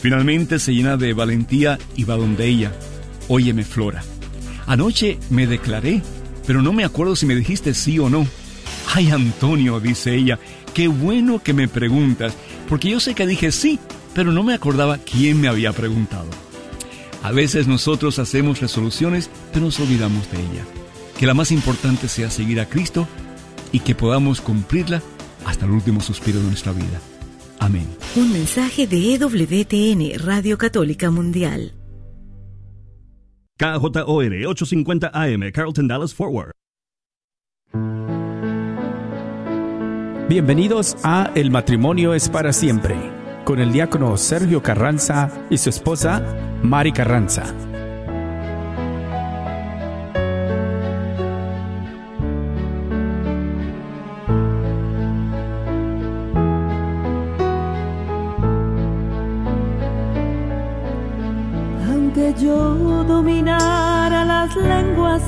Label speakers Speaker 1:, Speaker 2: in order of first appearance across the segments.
Speaker 1: Finalmente se llena de valentía y va donde ella. Óyeme, Flora. Anoche me declaré, pero no me acuerdo si me dijiste sí o no. Ay, Antonio, dice ella, qué bueno que me preguntas, porque yo sé que dije sí, pero no me acordaba quién me había preguntado. A veces nosotros hacemos resoluciones, pero nos olvidamos de ella. Que la más importante sea seguir a Cristo y que podamos cumplirla hasta el último suspiro de nuestra vida. Amén.
Speaker 2: Un mensaje de EWTN, Radio Católica Mundial.
Speaker 3: KJOR 850 AM, Carlton Dallas Forward.
Speaker 4: Bienvenidos a El matrimonio es para siempre, con el diácono Sergio Carranza y su esposa Mari Carranza.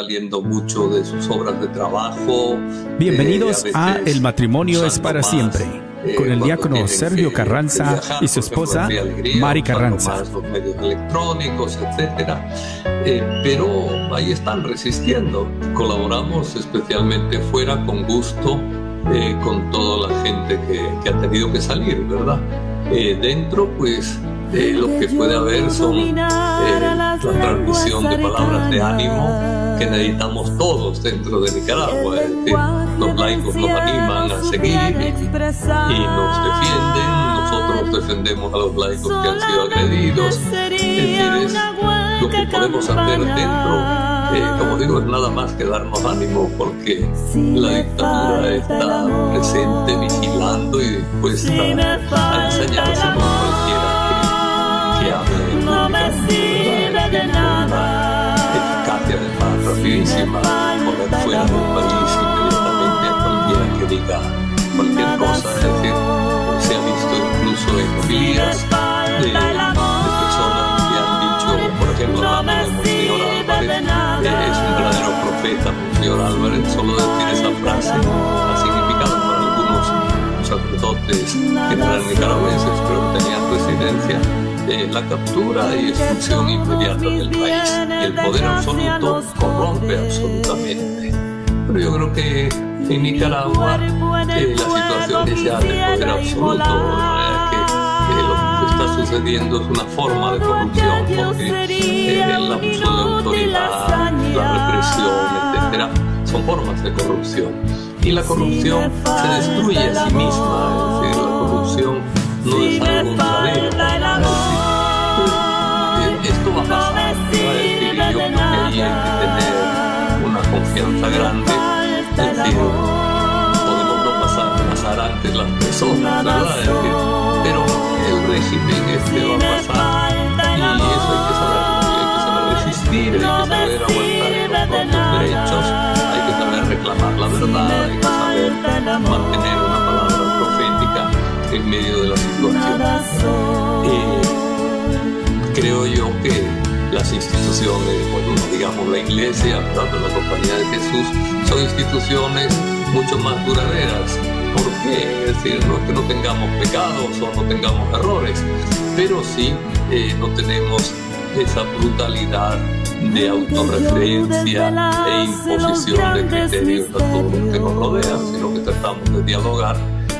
Speaker 5: saliendo mucho de sus obras de trabajo.
Speaker 4: Bienvenidos eh, a, El matrimonio es para siempre, eh, con el diácono Sergio Carranza y su esposa Mari Carranza.
Speaker 5: los medios electrónicos, etcétera. Eh, pero ahí están resistiendo. Colaboramos especialmente fuera con gusto con toda la gente que, que, ha tenido que salir, ¿verdad? dentro, pues lo que puede haber son la transmisión de palabras de ánimo que necesitamos todos dentro de Nicaragua. los laicos nos animan a seguir y, nos defienden, nosotros defendemos a los laicos que han sido agredidos. Es decir, es lo que podemos hacer dentro. Eh, como digo, es nada más que darnos ánimo porque la dictadura está presente, vigilando y dispuesta a enseñarse con cualquiera que, que hable.
Speaker 6: No me sirve de nada
Speaker 5: rapidísima por fuera del país inmediatamente a cualquiera que diga cualquier cosa, es decir, se ha visto incluso en homilías de, de, personas que han dicho, por ejemplo, hablando de Monseñor Álvarez, eh, es un verdadero profeta, Monseñor Álvarez, solo decir esa frase ha significado para algunos sacerdotes general nicaragüenses, pero que tenían residencia la captura y expulsión inmediata del país. El poder absoluto corrompe absolutamente. Pero yo creo que en Nicaragua eh, la situación es ya de poder absoluto, que lo que está sucediendo es una forma de corrupción, porque eh, el abuso de autoridad, la represión, etcétera, son formas de corrupción. Y la corrupción se destruye a sí misma, es decir, la corrupción no es algo duradero ahí hay que tener una confianza grande, decir, podemos no pasar, pasar antes las personas, ¿verdad? Pero el régimen este va a pasar y eso hay que saber, hay que saber resistir, hay que saber aguantar los propios derechos, hay que saber reclamar la verdad, hay que saber mantener una palabra profética en medio de la situación. Eh, creo yo que las instituciones, bueno, digamos la iglesia, tanto la compañía de Jesús, son instituciones mucho más duraderas. ¿Por qué? Es decir, no es que no tengamos pecados o no tengamos errores, pero sí eh, no tenemos esa brutalidad de autorreferencia e imposición de criterios a todos los que nos rodean, sino que tratamos de dialogar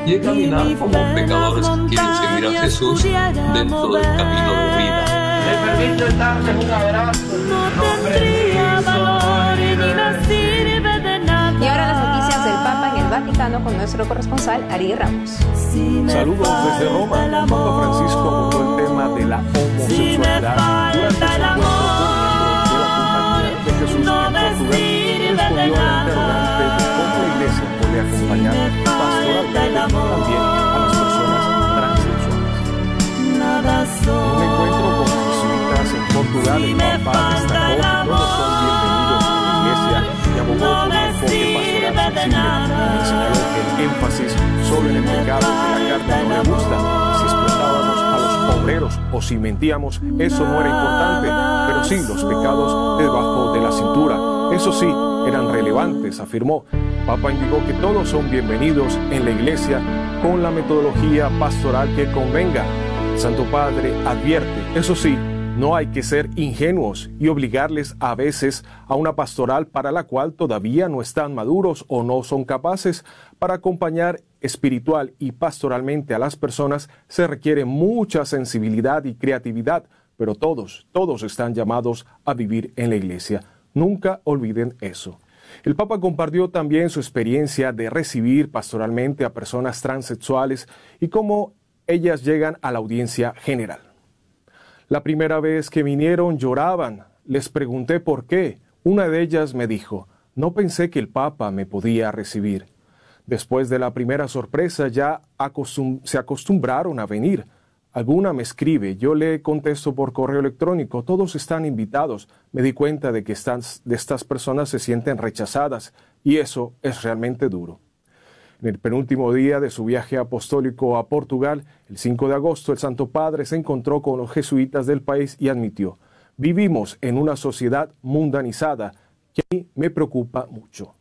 Speaker 5: y de caminar como pecadores que quieren seguir a Jesús dentro del camino de vida.
Speaker 7: Me permito darles un abrazo.
Speaker 6: No tendría valor ni sirve de nada.
Speaker 8: Y ahora las noticias del Papa en el Vaticano con nuestro corresponsal Ari Ramos.
Speaker 9: Saludos desde Roma. El Papa Francisco abordó el tema de la homosexualidad durante su encuentro de la compañía de Jesús en Portugal. Respondió a la interrogante de cómo la iglesia puede acompañar pastoralmente también a las personas transexuales. Portugal, el Papa destacó que todos son bienvenidos a la iglesia y abogó por un enfoque pastoral sensible. Señaló que el énfasis solo en el pecado que la carne no le gusta, si explotábamos a los obreros o si mentíamos, eso no era importante, pero sí los pecados debajo de la cintura. Eso sí, eran relevantes, afirmó. Papa indicó que todos son bienvenidos en la iglesia con la metodología pastoral que convenga. Santo Padre advierte, eso sí, no hay que ser ingenuos y obligarles a veces a una pastoral para la cual todavía no están maduros o no son capaces. Para acompañar espiritual y pastoralmente a las personas se requiere mucha sensibilidad y creatividad, pero todos, todos están llamados a vivir en la iglesia. Nunca olviden eso. El Papa compartió también su experiencia de recibir pastoralmente a personas transexuales y cómo ellas llegan a la audiencia general. La primera vez que vinieron lloraban. Les pregunté por qué. Una de ellas me dijo, no pensé que el Papa me podía recibir. Después de la primera sorpresa ya se acostumbraron a venir. Alguna me escribe, yo le contesto por correo electrónico, todos están invitados. Me di cuenta de que estas personas se sienten rechazadas y eso es realmente duro. En el penúltimo día de su viaje apostólico a Portugal, el 5 de agosto, el Santo Padre se encontró con los jesuitas del país y admitió, vivimos en una sociedad mundanizada que a mí me preocupa mucho.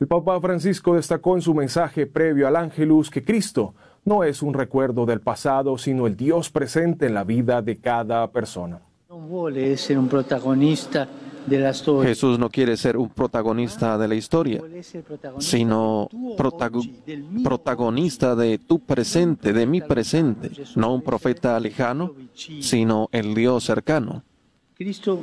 Speaker 9: El Papa Francisco destacó en su mensaje previo al Ángelus que Cristo no es un recuerdo del pasado, sino el Dios presente en la vida de cada persona.
Speaker 10: No vuole ser un protagonista
Speaker 11: Jesús no quiere ser un protagonista de la historia, sino protagonista de tu presente, de mi presente, no un profeta lejano, sino el Dios cercano.
Speaker 10: Cristo,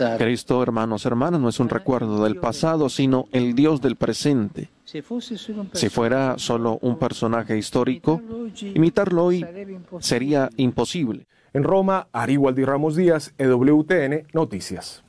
Speaker 10: e.
Speaker 11: Cristo, hermanos, hermanas, no es un recuerdo del pasado, sino el Dios del presente. Si fuera solo un personaje histórico, imitarlo hoy sería imposible.
Speaker 9: En Roma, Ari Waldi Ramos Díaz, EWTN Noticias.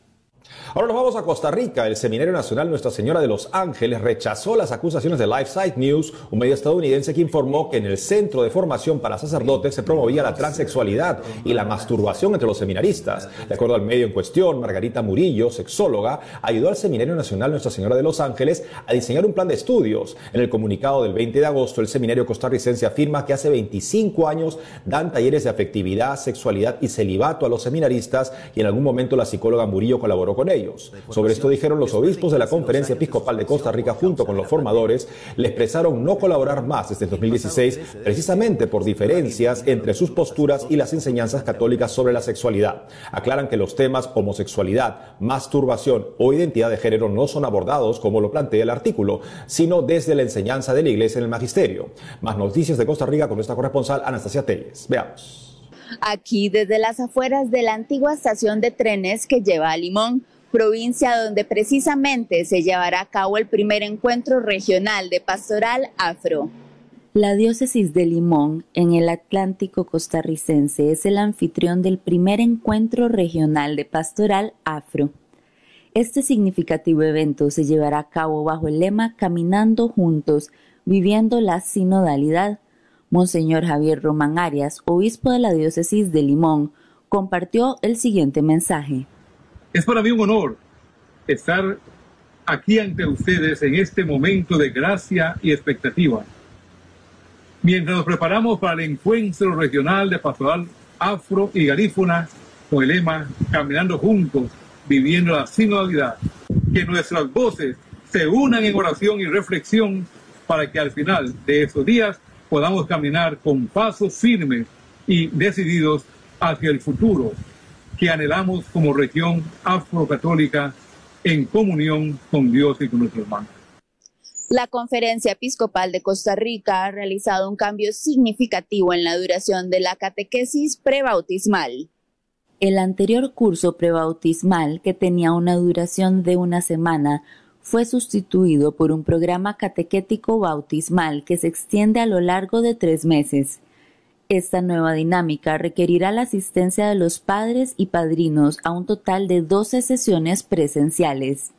Speaker 12: Ahora nos vamos a Costa Rica. El Seminario Nacional Nuestra Señora de los Ángeles rechazó las acusaciones de LifeSite News, un medio estadounidense que informó que en el Centro de Formación para Sacerdotes se promovía la transexualidad y la masturbación entre los seminaristas. De acuerdo al medio en cuestión, Margarita Murillo, sexóloga, ayudó al Seminario Nacional Nuestra Señora de los Ángeles a diseñar un plan de estudios. En el comunicado del 20 de agosto, el Seminario Costarricense afirma que hace 25 años dan talleres de afectividad, sexualidad y celibato a los seminaristas y en algún momento la psicóloga Murillo colaboró con ellos. Sobre esto dijeron los obispos de la Conferencia Episcopal de Costa Rica junto con los formadores, le expresaron no colaborar más desde el 2016 precisamente por diferencias entre sus posturas y las enseñanzas católicas sobre la sexualidad. Aclaran que los temas homosexualidad, masturbación o identidad de género no son abordados como lo plantea el artículo, sino desde la enseñanza de la Iglesia en el magisterio. Más noticias de Costa Rica con nuestra corresponsal Anastasia Telles. Veamos.
Speaker 13: Aquí desde las afueras de la antigua estación de trenes que lleva a Limón, provincia donde precisamente se llevará a cabo el primer encuentro regional de pastoral afro.
Speaker 14: La diócesis de Limón, en el Atlántico costarricense, es el anfitrión del primer encuentro regional de pastoral afro. Este significativo evento se llevará a cabo bajo el lema Caminando juntos, viviendo la sinodalidad. Monseñor Javier Román Arias, obispo de la diócesis de Limón, compartió el siguiente mensaje.
Speaker 15: Es para mí un honor estar aquí ante ustedes en este momento de gracia y expectativa. Mientras nos preparamos para el encuentro regional de pastoral afro y garífuna con el lema Caminando juntos, viviendo la sinodalidad, que nuestras voces se unan en oración y reflexión para que al final de esos días podamos caminar con pasos firmes y decididos hacia el futuro que anhelamos como región afrocatólica en comunión con Dios y con nuestros hermanos.
Speaker 13: La Conferencia Episcopal de Costa Rica ha realizado un cambio significativo en la duración de la catequesis prebautismal.
Speaker 14: El anterior curso prebautismal, que tenía una duración de una semana, fue sustituido por un programa catequético bautismal que se extiende a lo largo de tres meses. Esta nueva dinámica requerirá la asistencia de los padres y padrinos a un total de 12 sesiones presenciales.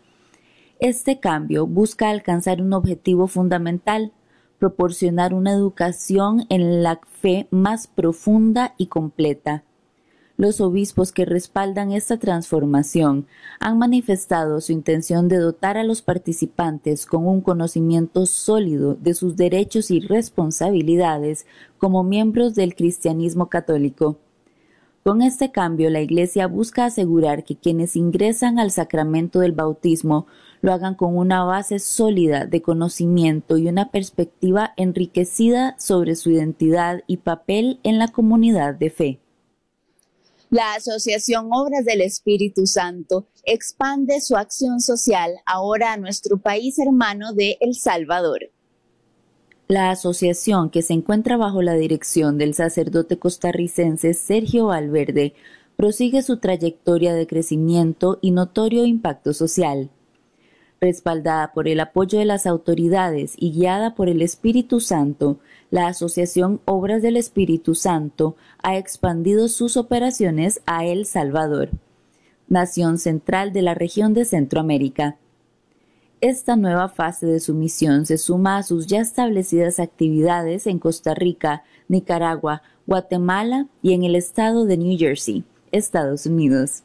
Speaker 14: Este cambio busca alcanzar un objetivo fundamental, proporcionar una educación en la fe más profunda y completa los obispos que respaldan esta transformación han manifestado su intención de dotar a los participantes con un conocimiento sólido de sus derechos y responsabilidades como miembros del cristianismo católico. Con este cambio, la Iglesia busca asegurar que quienes ingresan al sacramento del bautismo lo hagan con una base sólida de conocimiento y una perspectiva enriquecida sobre su identidad y papel en la comunidad de fe.
Speaker 13: La Asociación Obras del Espíritu Santo expande su acción social ahora a nuestro país hermano de El Salvador.
Speaker 14: La asociación, que se encuentra bajo la dirección del sacerdote costarricense Sergio Valverde, prosigue su trayectoria de crecimiento y notorio impacto social. Respaldada por el apoyo de las autoridades y guiada por el Espíritu Santo, la Asociación Obras del Espíritu Santo ha expandido sus operaciones a El Salvador, nación central de la región de Centroamérica. Esta nueva fase de su misión se suma a sus ya establecidas actividades en Costa Rica, Nicaragua, Guatemala y en el estado de New Jersey, Estados Unidos.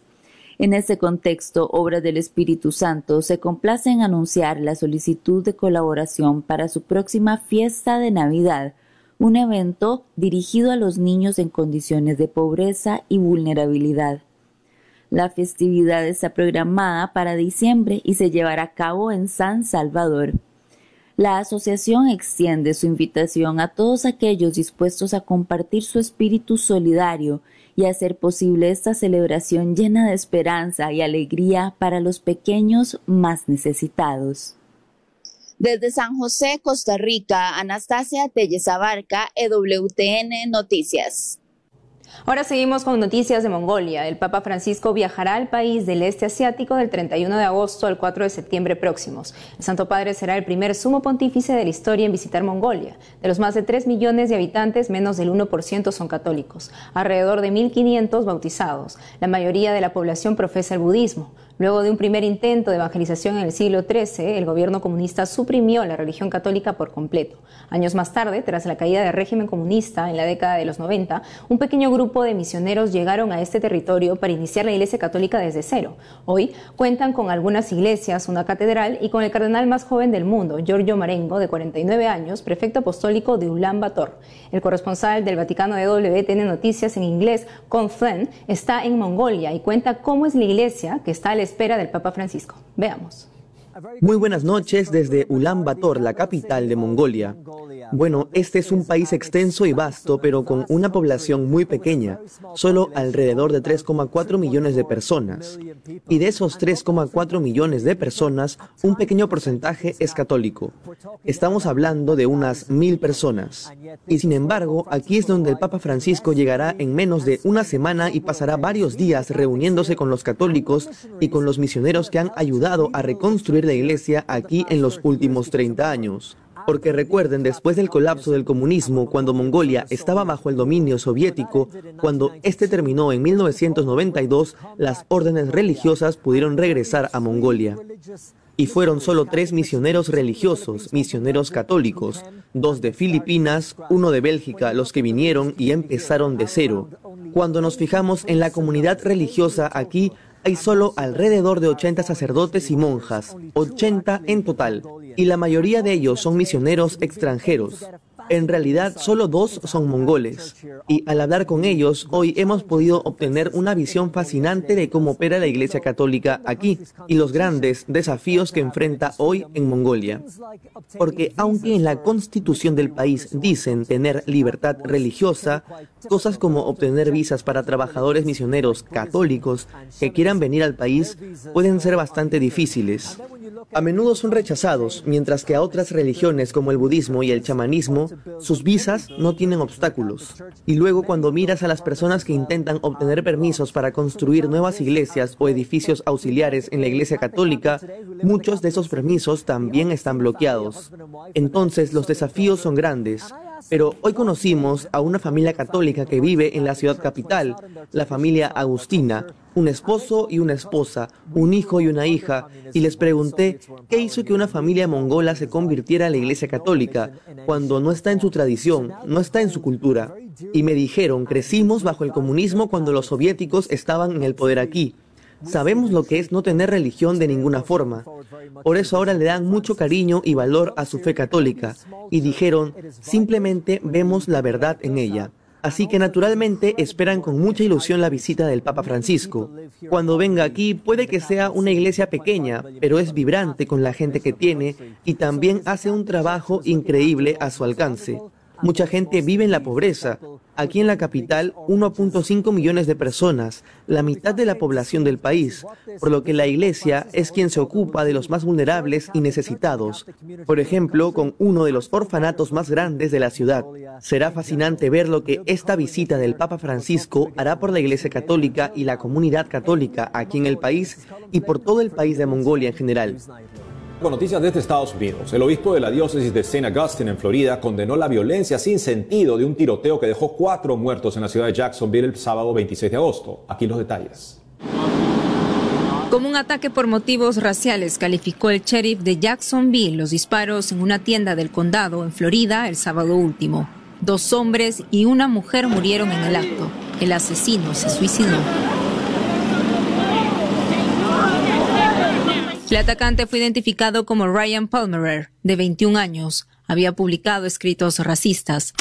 Speaker 14: En ese contexto, Obras del Espíritu Santo se complace en anunciar la solicitud de colaboración para su próxima fiesta de Navidad, un evento dirigido a los niños en condiciones de pobreza y vulnerabilidad. La festividad está programada para diciembre y se llevará a cabo en San Salvador. La asociación extiende su invitación a todos aquellos dispuestos a compartir su espíritu solidario y hacer posible esta celebración llena de esperanza y alegría para los pequeños más necesitados.
Speaker 13: Desde San José, Costa Rica, Anastasia Telles Abarca, EWTN Noticias.
Speaker 8: Ahora seguimos con noticias de Mongolia. El Papa Francisco viajará al país del este asiático del 31 de agosto al 4 de septiembre próximos. El Santo Padre será el primer sumo pontífice de la historia en visitar Mongolia. De los más de 3 millones de habitantes, menos del 1% son católicos. Alrededor de 1.500 bautizados. La mayoría de la población profesa el budismo. Luego de un primer intento de evangelización en el siglo XIII, el gobierno comunista suprimió la religión católica por completo. Años más tarde, tras la caída del régimen comunista en la década de los 90, un pequeño grupo de misioneros llegaron a este territorio para iniciar la Iglesia Católica desde cero. Hoy cuentan con algunas iglesias, una catedral y con el cardenal más joven del mundo, Giorgio Marengo, de 49 años, prefecto apostólico de Ulan Bator. El corresponsal del Vaticano de WTN Noticias en inglés, Con Flynn, está en Mongolia y cuenta cómo es la iglesia que está al espera del Papa Francisco. Veamos.
Speaker 16: Muy buenas noches desde Ulan Bator, la capital de Mongolia. Bueno, este es un país extenso y vasto, pero con una población muy pequeña, solo alrededor de 3,4 millones de personas. Y de esos 3,4 millones de personas, un pequeño porcentaje es católico. Estamos hablando de unas mil personas. Y sin embargo, aquí es donde el Papa Francisco llegará en menos de una semana y pasará varios días reuniéndose con los católicos y con los misioneros que han ayudado a reconstruir la iglesia aquí en los últimos 30 años. Porque recuerden, después del colapso del comunismo, cuando Mongolia estaba bajo el dominio soviético, cuando este terminó en 1992, las órdenes religiosas pudieron regresar a Mongolia. Y fueron solo tres misioneros religiosos, misioneros católicos, dos de Filipinas, uno de Bélgica, los que vinieron y empezaron de cero. Cuando nos fijamos en la comunidad religiosa aquí, hay solo alrededor de 80 sacerdotes y monjas, 80 en total, y la mayoría de ellos son misioneros extranjeros. En realidad, solo dos son mongoles. Y al hablar con ellos, hoy hemos podido obtener una visión fascinante de cómo opera la Iglesia Católica aquí y los grandes desafíos que enfrenta hoy en Mongolia. Porque aunque en la constitución del país dicen tener libertad religiosa, cosas como obtener visas para trabajadores misioneros católicos que quieran venir al país pueden ser bastante difíciles. A menudo son rechazados, mientras que a otras religiones como el budismo y el chamanismo, sus visas no tienen obstáculos. Y luego cuando miras a las personas que intentan obtener permisos para construir nuevas iglesias o edificios auxiliares en la iglesia católica, muchos de esos permisos también están bloqueados. Entonces los desafíos son grandes. Pero hoy conocimos a una familia católica que vive en la ciudad capital, la familia Agustina, un esposo y una esposa, un hijo y una hija, y les pregunté qué hizo que una familia mongola se convirtiera a la iglesia católica, cuando no está en su tradición, no está en su cultura. Y me dijeron, crecimos bajo el comunismo cuando los soviéticos estaban en el poder aquí. Sabemos lo que es no tener religión de ninguna forma. Por eso ahora le dan mucho cariño y valor a su fe católica. Y dijeron, simplemente vemos la verdad en ella. Así que naturalmente esperan con mucha ilusión la visita del Papa Francisco. Cuando venga aquí puede que sea una iglesia pequeña, pero es vibrante con la gente que tiene y también hace un trabajo increíble a su alcance. Mucha gente vive en la pobreza. Aquí en la capital, 1.5 millones de personas, la mitad de la población del país, por lo que la Iglesia es quien se ocupa de los más vulnerables y necesitados. Por ejemplo, con uno de los orfanatos más grandes de la ciudad. Será fascinante ver lo que esta visita del Papa Francisco hará por la Iglesia Católica y la comunidad católica aquí en el país y por todo el país de Mongolia en general.
Speaker 12: Con noticias desde Estados Unidos, el obispo de la diócesis de St. Augustine en Florida condenó la violencia sin sentido de un tiroteo que dejó cuatro muertos en la ciudad de Jacksonville el sábado 26 de agosto. Aquí los detalles.
Speaker 8: Como un ataque por motivos raciales, calificó el sheriff de Jacksonville los disparos en una tienda del condado en Florida el sábado último. Dos hombres y una mujer murieron en el acto. El asesino se suicidó. El atacante fue identificado como Ryan Palmerer, de 21 años. Había publicado escritos racistas.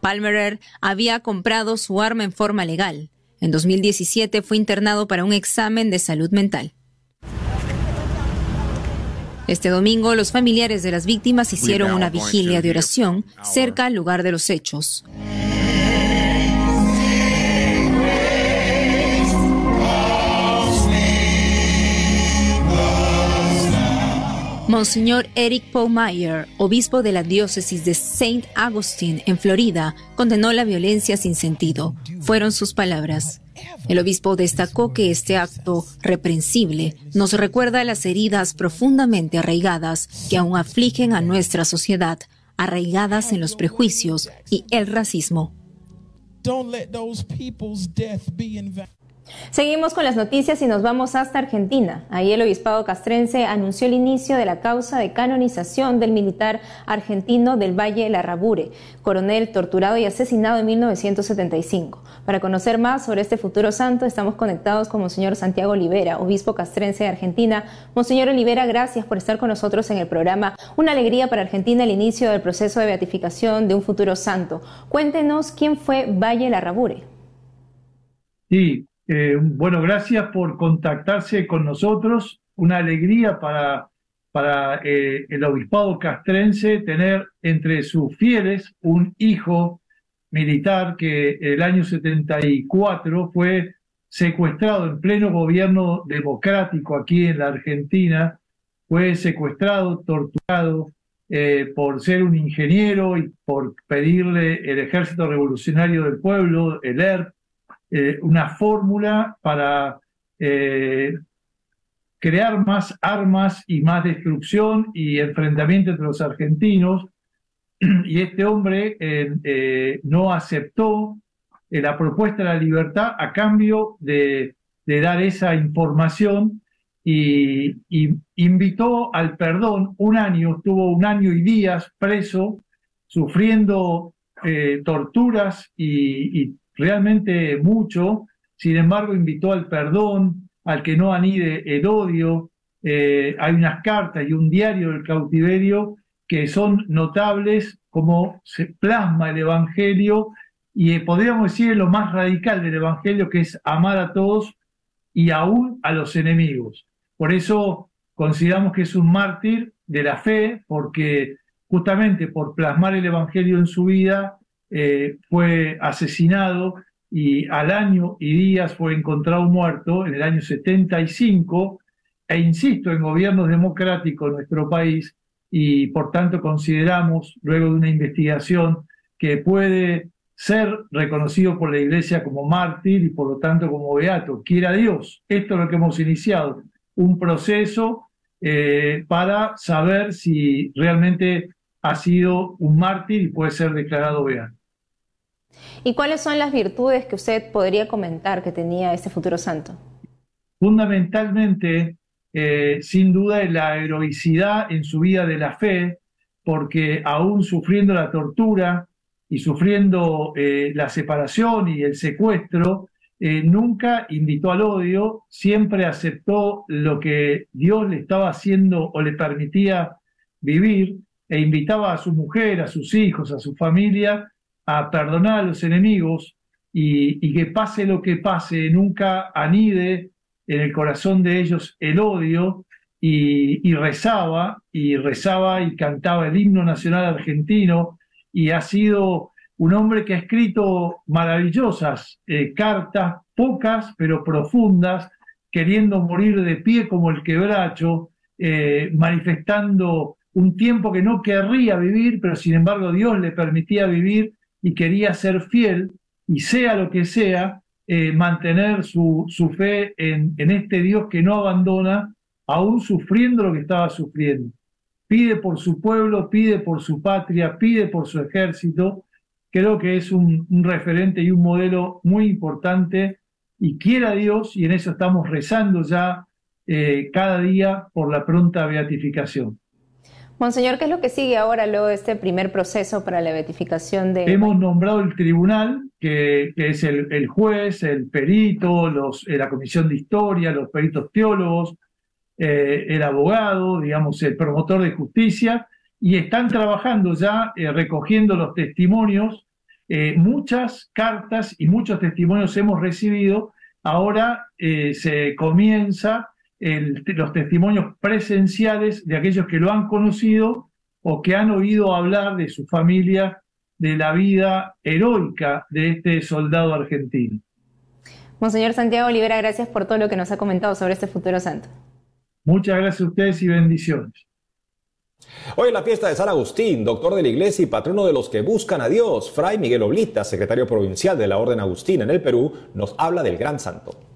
Speaker 8: Palmerer había comprado su arma en forma legal. En 2017 fue internado para un examen de salud mental. Este domingo, los familiares de las víctimas hicieron una vigilia de oración cerca al lugar de los hechos. Monseñor Eric Meyer, obispo de la diócesis de St. Augustine en Florida, condenó la violencia sin sentido. Fueron sus palabras. El obispo destacó que este acto reprensible nos recuerda las heridas profundamente arraigadas que aún afligen a nuestra sociedad, arraigadas en los prejuicios y el racismo. Seguimos con las noticias y nos vamos hasta Argentina. Ahí el obispado castrense anunció el inicio de la causa de canonización del militar argentino del Valle de la Rabure, coronel torturado y asesinado en 1975. Para conocer más sobre este futuro santo, estamos conectados con Monseñor Santiago Olivera, obispo castrense de Argentina. Monseñor Olivera, gracias por estar con nosotros en el programa. Una alegría para Argentina el inicio del proceso de beatificación de un futuro santo. Cuéntenos quién fue Valle de la Rabure.
Speaker 17: Sí, eh, bueno, gracias por contactarse con nosotros. Una alegría para, para eh, el obispado castrense tener entre sus fieles un hijo militar que el año 74 fue secuestrado en pleno gobierno democrático aquí en la Argentina, fue secuestrado, torturado eh, por ser un ingeniero y por pedirle el Ejército Revolucionario del Pueblo, el ERP, eh, una fórmula para eh, crear más armas y más destrucción y enfrentamiento entre los argentinos. Y este hombre eh, no aceptó la propuesta de la libertad a cambio de, dar esa información y, invitó al perdón un año, estuvo un año y días preso, sufriendo torturas y, y realmente mucho, sin embargo invitó al perdón, al que no anide el odio, eh, hay unas cartas y un diario del cautiverio que son notables, como se plasma el Evangelio, y podríamos decir lo más radical del Evangelio, que es amar a todos y aún a los enemigos. Por eso consideramos que es un mártir de la fe, porque justamente por plasmar el Evangelio en su vida, eh, fue asesinado y al año y días fue encontrado muerto en el año 75, e insisto, en gobiernos democráticos en nuestro país, y por tanto consideramos, luego de una investigación, que puede ser reconocido por la Iglesia como mártir y por lo tanto como beato. Quiera Dios, esto es lo que hemos iniciado, un proceso eh, para saber si realmente ha sido un mártir y puede ser declarado beato.
Speaker 8: ¿Y cuáles son las virtudes que usted podría comentar que tenía este futuro santo?
Speaker 17: Fundamentalmente, eh, sin duda, la heroicidad en su vida de la fe, porque aún sufriendo la tortura y sufriendo eh, la separación y el secuestro, eh, nunca invitó al odio, siempre aceptó lo que Dios le estaba haciendo o le permitía vivir e invitaba a su mujer, a sus hijos, a su familia a perdonar a los enemigos y, que pase lo que pase, nunca anide en el corazón de ellos el odio y, rezaba y rezaba y cantaba el himno nacional argentino y ha sido un hombre que ha escrito maravillosas eh, cartas, pocas pero profundas, queriendo morir de pie como el quebracho, eh, manifestando un tiempo que no querría vivir, pero sin embargo Dios le permitía vivir y quería ser fiel y sea lo que sea, eh, mantener su, su fe en, en, este Dios que no abandona, aún sufriendo lo que estaba sufriendo. Pide por su pueblo, pide por su patria, pide por su ejército. Creo que es un, un referente y un modelo muy importante y quiera Dios, y en eso estamos rezando ya eh, cada día por la pronta beatificación.
Speaker 8: Monseñor, ¿qué es lo que sigue ahora luego este primer proceso para la beatificación de...
Speaker 17: Hemos nombrado el tribunal, que, es el, juez, el perito, los, eh, la comisión de historia, los peritos teólogos, eh, el abogado, digamos, el promotor de justicia, y están trabajando ya eh, recogiendo los testimonios. muchas cartas y muchos testimonios hemos recibido. Ahora se comienza los testimonios presenciales de aquellos que lo han conocido o que han oído hablar de su familia, de la vida heroica de este soldado argentino.
Speaker 8: Monseñor Santiago Olivera, gracias por todo lo que nos ha comentado sobre este futuro santo.
Speaker 17: Muchas gracias a ustedes y bendiciones.
Speaker 12: Hoy en la fiesta de San Agustín, doctor de la iglesia y patrono de los que buscan a Dios, Fray Miguel Oblita, secretario provincial de la Orden Agustina en el Perú, nos habla del gran santo.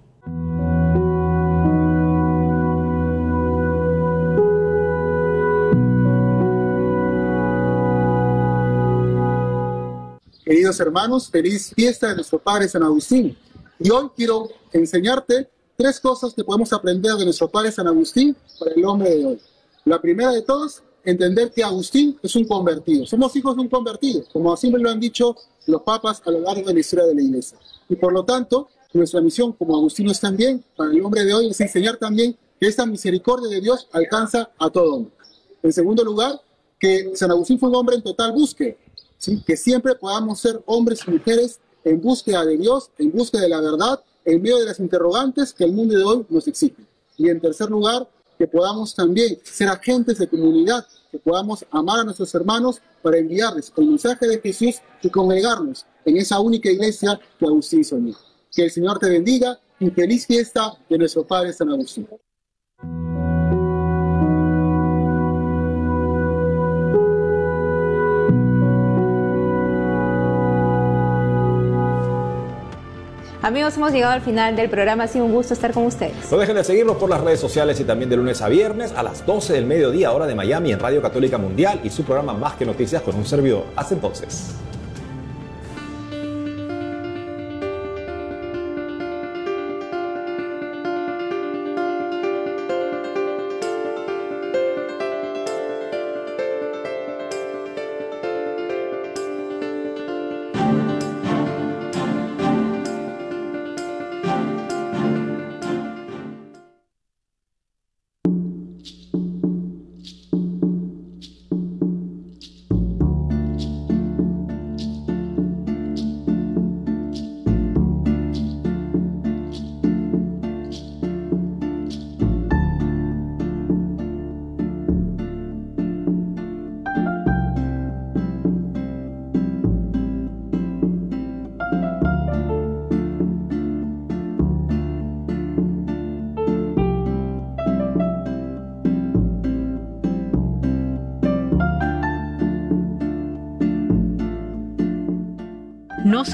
Speaker 18: Queridos hermanos, feliz fiesta de nuestro Padre San Agustín. Y hoy quiero enseñarte tres cosas que podemos aprender de nuestro Padre San Agustín para el hombre de hoy. La primera de todas, entender que Agustín es un convertido. Somos hijos de un convertido, como siempre lo han dicho los papas a lo largo de la historia de la Iglesia. Y por lo tanto, nuestra misión como agustinos también, para el hombre de hoy, es enseñar también que esta misericordia de Dios alcanza a todo hombre. En segundo lugar, que San Agustín fue un hombre en total búsqueda que siempre podamos ser hombres y mujeres en búsqueda de Dios, en búsqueda de la verdad, en medio de las interrogantes que el mundo de hoy nos exige. Y en tercer lugar, que podamos también ser agentes de comunidad, que podamos amar a nuestros hermanos para enviarles el mensaje de Jesús y congregarnos en esa única iglesia que Agustín soñó. Que el Señor te bendiga y feliz fiesta de nuestro Padre San Agustín.
Speaker 8: Amigos, hemos llegado al final del programa. Ha sido un gusto estar con ustedes.
Speaker 12: No dejen de seguirnos por las redes sociales y también de lunes a viernes a las 12 del mediodía, hora de Miami, en Radio Católica Mundial y su programa Más que Noticias con un servidor. Hasta entonces.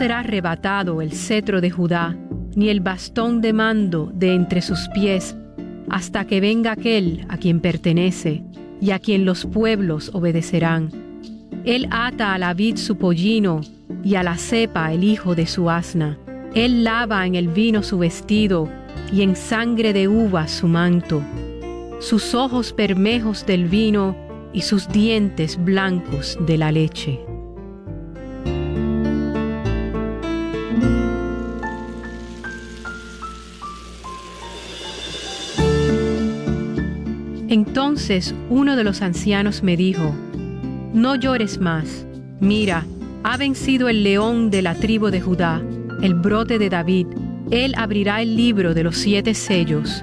Speaker 19: Será arrebatado el cetro de Judá, ni el bastón de mando de entre sus pies, hasta que venga aquel a quien pertenece y a quien los pueblos obedecerán. Él ata a la vid su pollino y a la cepa el hijo de su asna. Él lava en el vino su vestido y en sangre de uva su manto. Sus ojos permejos del vino y sus dientes blancos de la leche. Entonces uno de los ancianos me dijo, No llores más, mira, ha vencido el león de la tribu de Judá, el brote de David, él abrirá el libro de los siete sellos.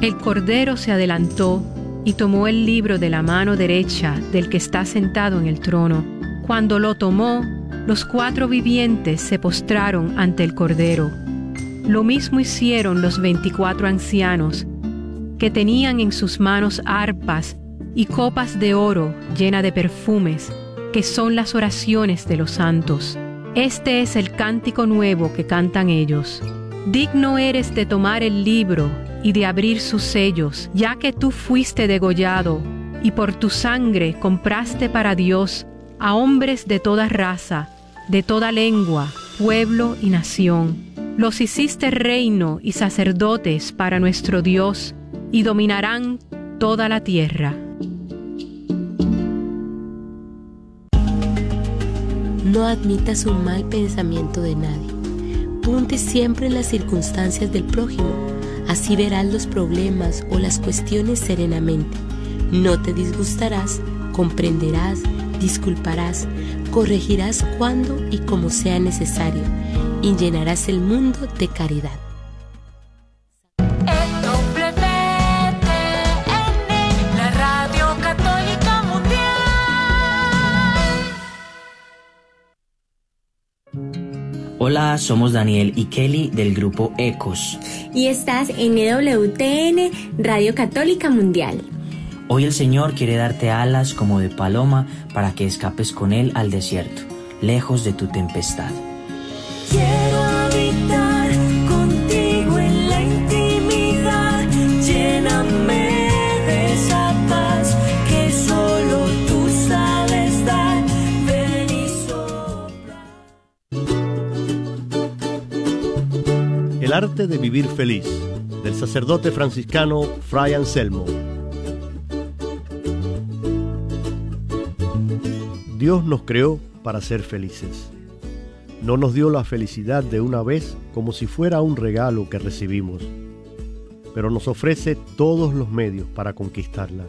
Speaker 19: El cordero se adelantó y tomó el libro de la mano derecha del que está sentado en el trono. Cuando lo tomó, los cuatro vivientes se postraron ante el cordero. Lo mismo hicieron los veinticuatro ancianos, que tenían en sus manos arpas y copas de oro llena de perfumes, que son las oraciones de los santos. Este es el cántico nuevo que cantan ellos. Digno eres de tomar el libro y de abrir sus sellos, ya que tú fuiste degollado y por tu sangre compraste para Dios a hombres de toda raza, de toda lengua, pueblo y nación. Los hiciste reino y sacerdotes para nuestro Dios y dominarán toda la tierra.
Speaker 20: No admitas un mal pensamiento de nadie. Ponte siempre en las circunstancias del prójimo Así verás los problemas o las cuestiones serenamente. No te disgustarás, comprenderás, disculparás, corregirás cuando y como sea necesario y llenarás el mundo de caridad.
Speaker 21: Hola, somos Daniel y Kelly del grupo Ecos.
Speaker 22: Y estás en EWTN, Radio Católica Mundial.
Speaker 21: Hoy el Señor quiere darte alas como de paloma para que escapes con Él al desierto, lejos de tu tempestad.
Speaker 23: El arte de vivir feliz, del sacerdote franciscano Fray Anselmo. Dios nos creó para ser felices. No nos dio la felicidad de una vez como si fuera un regalo que recibimos, pero nos ofrece todos los medios para conquistarla.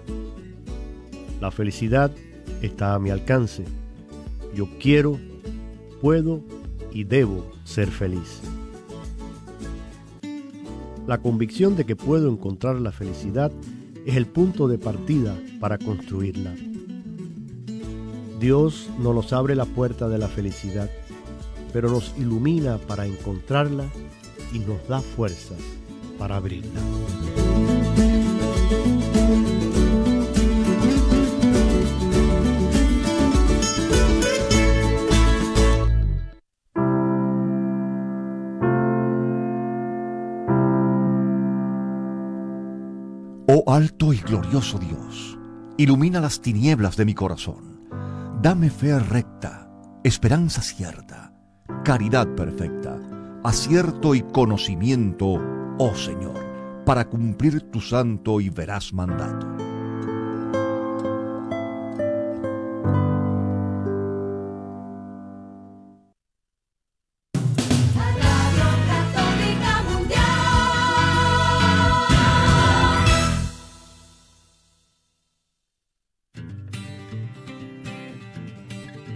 Speaker 23: La felicidad está a mi alcance. Yo quiero, puedo y debo ser feliz. La convicción de que puedo encontrar la felicidad es el punto de partida para construirla. Dios no nos abre la puerta de la felicidad, pero nos ilumina para encontrarla y nos da fuerzas para abrirla.
Speaker 24: Alto y glorioso Dios, ilumina las tinieblas de mi corazón. Dame fe recta, esperanza cierta, caridad perfecta, acierto y conocimiento, oh Señor, para cumplir tu santo y veraz mandato.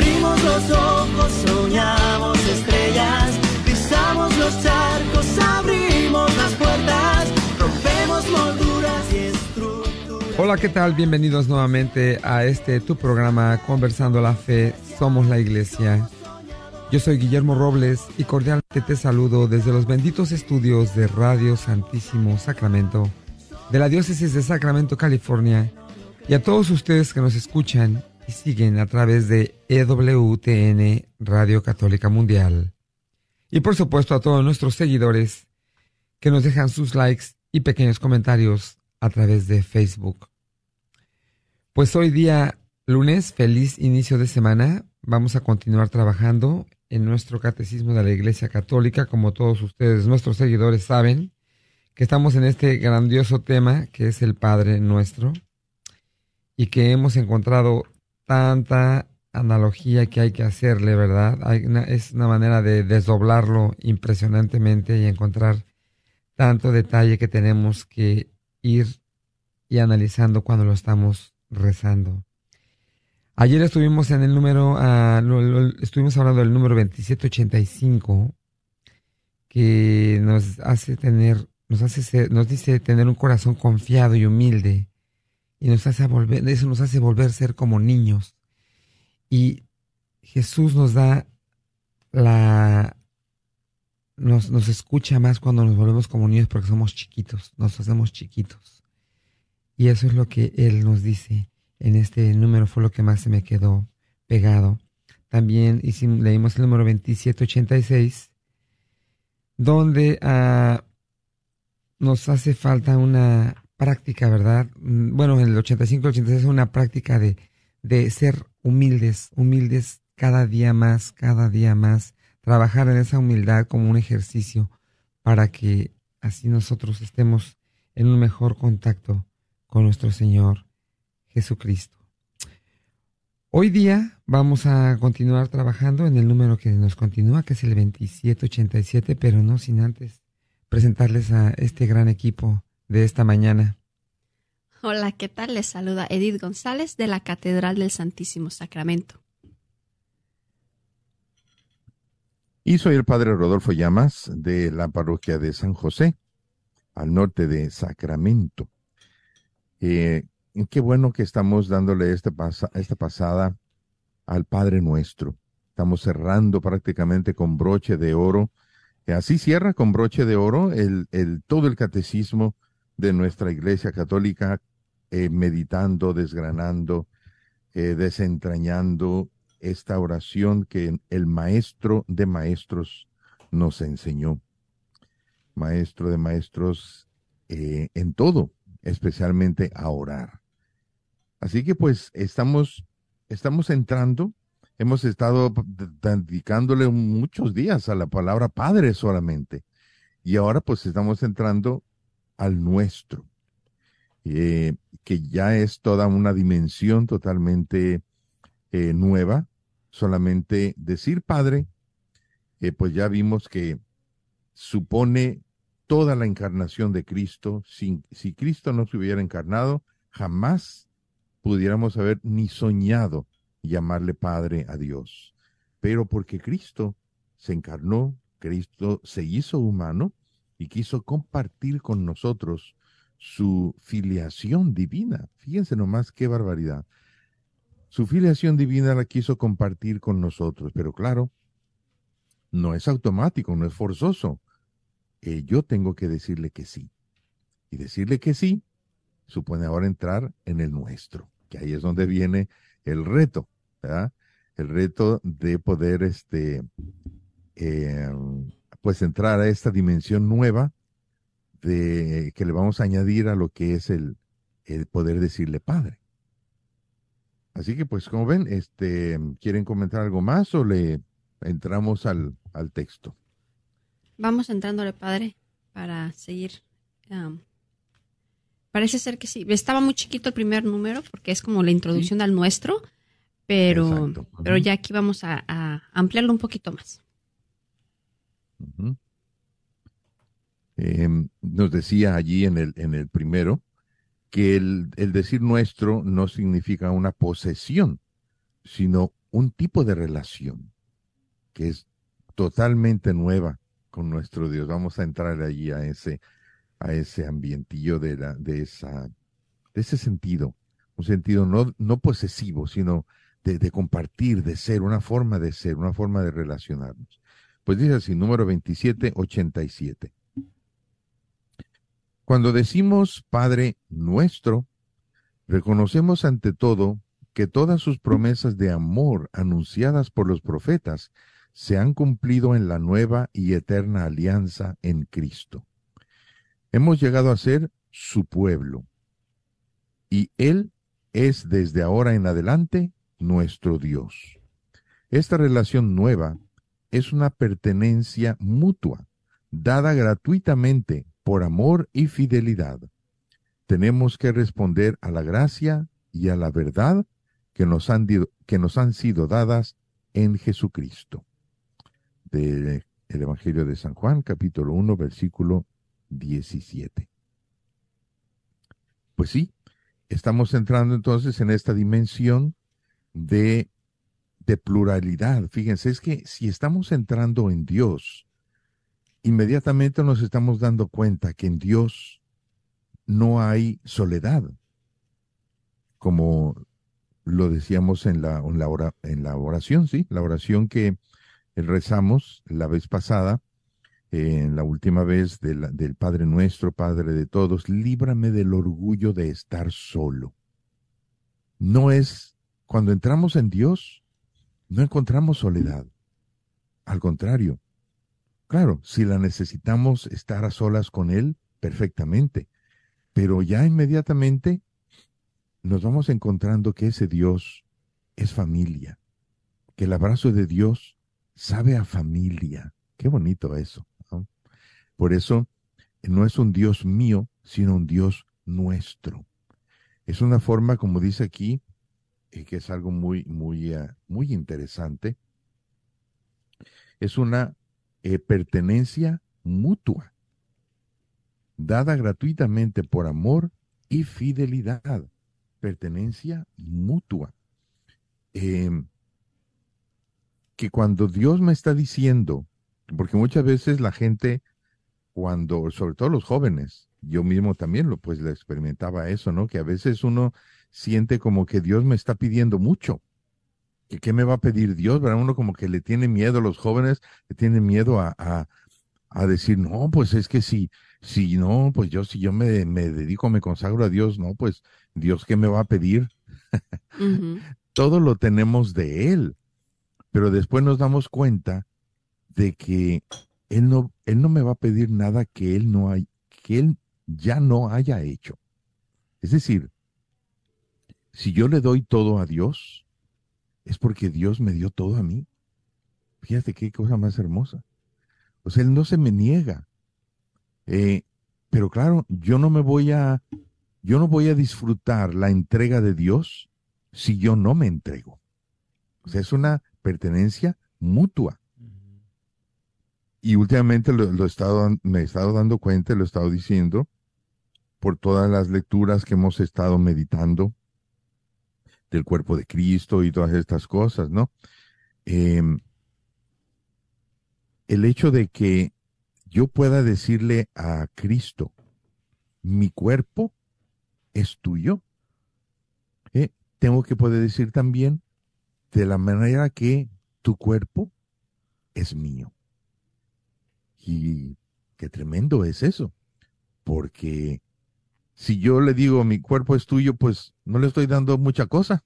Speaker 25: Abrimos los ojos, soñamos estrellas, pisamos los charcos, abrimos las puertas, rompemos molduras y estructuras.
Speaker 26: Hola, ¿qué tal? Bienvenidos nuevamente a este tu programa Conversando la Fe, Somos la Iglesia. Yo soy Guillermo Robles y cordialmente te saludo desde los benditos estudios de Radio Santísimo Sacramento, de la Diócesis de Sacramento, California, y a todos ustedes que nos escuchan y siguen a través de EWTN Radio Católica Mundial. Y por supuesto a todos nuestros seguidores que nos dejan sus likes y pequeños comentarios a través de Facebook. Pues hoy día lunes, feliz inicio de semana. Vamos a continuar trabajando en nuestro catecismo de la Iglesia Católica, como todos ustedes, nuestros seguidores, saben que estamos en este grandioso tema que es el Padre Nuestro y que hemos encontrado tanta analogía que hay que hacerle, ¿verdad? Es una manera de desdoblarlo impresionantemente y encontrar tanto detalle que tenemos que ir y analizando cuando lo estamos rezando. Ayer estuvimos en el número, uh, estuvimos hablando del número 2785, que nos hace tener, nos hace, nos dice tener un corazón confiado y humilde, y nos hace volver, eso nos hace volver a ser como niños. Y Jesús nos da la, nos, nos escucha más cuando nos volvemos como niños porque somos chiquitos, nos hacemos chiquitos. Y eso es lo que Él nos dice en este número fue lo que más se me quedó pegado. También hicimos, leímos el número 2786, donde ah, nos hace falta una práctica, ¿verdad? Mm, bueno, en el 85-86 es una práctica de, de ser humildes, humildes cada día más, cada día más, trabajar en esa humildad como un ejercicio para que así nosotros estemos en un mejor contacto con nuestro Señor Jesucristo. Hoy día vamos a continuar trabajando en el número que nos continúa, que es el 2787, pero no sin antes presentarles a este gran equipo de esta mañana.
Speaker 27: Hola, ¿qué tal? Les saluda Edith González de la Catedral del Santísimo Sacramento.
Speaker 28: Y soy el Padre Rodolfo Llamas de la parroquia de San José, al norte de Sacramento. Eh, qué bueno que estamos dándole este esta pasada al Padre Nuestro. Estamos cerrando prácticamente con broche de oro. Y así cierra con broche de oro el, el, todo el catecismo de nuestra Iglesia Católica, eh, meditando, desgranando, eh, desentrañando esta oración que el Maestro de Maestros nos enseñó. Maestro de Maestros eh, en todo, especialmente a orar. Así que pues estamos, estamos entrando, hemos estado dedicándole muchos días a la palabra Padre solamente. Y ahora pues estamos entrando al nuestro, eh, que ya es toda una dimensión totalmente eh, nueva. Solamente decir Padre, eh, pues ya vimos que supone toda la encarnación de Cristo. Si, si Cristo no se hubiera encarnado, jamás pudiéramos haber ni soñado llamarle Padre a Dios. Pero porque Cristo se encarnó, Cristo se hizo humano y quiso compartir con nosotros su filiación divina. Fíjense nomás qué barbaridad. Su filiación divina la quiso compartir con nosotros, pero claro, no es automático, no es forzoso. Eh, yo tengo que decirle que sí. Y decirle que sí supone ahora entrar en el nuestro, que ahí es donde viene el reto, ¿verdad? El reto de poder, este, em, pues entrar a esta dimensión nueva de que le vamos a añadir a lo que es el, el poder decirle Padre. Así que, pues, como ven, este, ¿quieren comentar algo más o le entramos al, al texto?
Speaker 27: Vamos entrándole, Padre, para seguir Parece ser que sí. Estaba muy chiquito el primer número porque es como la introducción al nuestro, pero, pero ya aquí vamos a, ampliarlo un poquito más.
Speaker 28: Em, nos decía allí en el, en el primero que el, el decir nuestro no significa una posesión, sino un tipo de relación que es totalmente nueva con nuestro Dios. Vamos a entrar allí a ese, a ese ambientillo de, la, de, esa, de ese sentido, un sentido no, no posesivo, sino de, de, compartir, de ser, una forma de ser, una forma de relacionarnos. Pues dice así, número 2787. Cuando decimos Padre nuestro, reconocemos ante todo que todas sus promesas de amor anunciadas por los profetas se han cumplido en la nueva y eterna alianza en Cristo. Hemos llegado a ser su pueblo y Él es desde ahora en adelante nuestro Dios. Esta relación nueva es una pertenencia mutua, dada gratuitamente por amor y fidelidad. Tenemos que responder a la gracia y a la verdad que nos han, que nos han sido dadas en Jesucristo. Del Evangelio de San Juan, capítulo 1, versículo 17. Pues sí, estamos entrando entonces en esta dimensión de, de pluralidad. Fíjense, es que si estamos entrando en Dios, inmediatamente nos estamos dando cuenta que en Dios no hay soledad, como lo decíamos en la, en la, oración, sí, la oración que rezamos la vez pasada, en la última vez del Padre nuestro, Padre de todos, líbrame del orgullo de estar solo. No es, cuando entramos en Dios, no encontramos soledad. Al contrario, claro, si la necesitamos estar a solas con Él, perfectamente, pero ya inmediatamente nos vamos encontrando que ese Dios es familia, que el abrazo de Dios sabe a familia. Qué bonito eso. Por eso no es un Dios mío, sino un Dios nuestro. Es una forma, como dice aquí, eh, que es algo muy, muy, uh, muy interesante. Es una eh, pertenencia mutua, dada gratuitamente por amor y fidelidad pertenencia mutua. Em, que cuando Dios me está diciendo, porque muchas veces la gente, cuando, sobre todo los jóvenes, yo mismo también lo pues le experimentaba eso, ¿no? Que a veces uno siente como que Dios me está pidiendo mucho. que qué me va a pedir Dios? ¿Verdad? Uno como que le tiene miedo a los jóvenes, le tiene miedo a, a, a decir, no, pues es que si, si no, pues yo, si yo me, me dedico, me consagro a Dios, no, pues Dios, ¿qué me va a pedir? Todo lo tenemos de Él, pero después nos damos cuenta de que Él no, Él no me va a pedir nada que Él no hay, que Él ya no haya hecho. Es decir, si yo le doy todo a Dios, es porque Dios me dio todo a mí. Fíjate qué cosa más hermosa. O sea, Él no se me niega. Eh, pero claro, yo no me voy a, yo no voy a disfrutar la entrega de Dios si yo no me entrego. O sea, es una pertenencia mutua. Y últimamente lo, he estado, me he estado dando cuenta, lo he estado diciendo, por todas las lecturas que hemos estado meditando del cuerpo de Cristo y todas estas cosas, ¿no? Em, el hecho de que yo pueda decirle a Cristo, mi cuerpo es tuyo. Eh, tengo que poder decir también de la manera que tu cuerpo es mío. Y qué tremendo es eso, porque si yo le digo mi cuerpo es tuyo, pues no le estoy dando mucha cosa.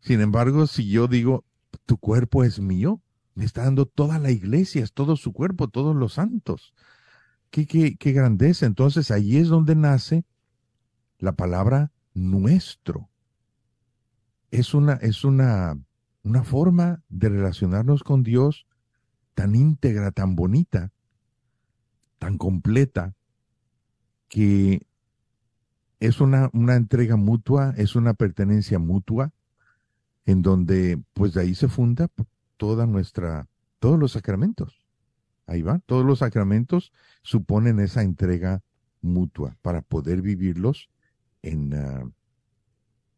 Speaker 28: Sin embargo, si yo digo tu cuerpo es mío, me está dando toda la iglesia, es todo su cuerpo, todos los santos. Qué, qué, qué grandeza. Entonces ahí es donde nace la palabra nuestro. Es una, es una, una forma de relacionarnos con Dios tan íntegra, tan bonita, tan completa, que es una, una entrega mutua, es una pertenencia mutua, en donde pues de ahí se funda toda nuestra, todos los sacramentos. Ahí va, todos los sacramentos suponen esa entrega mutua para poder vivirlos en ah,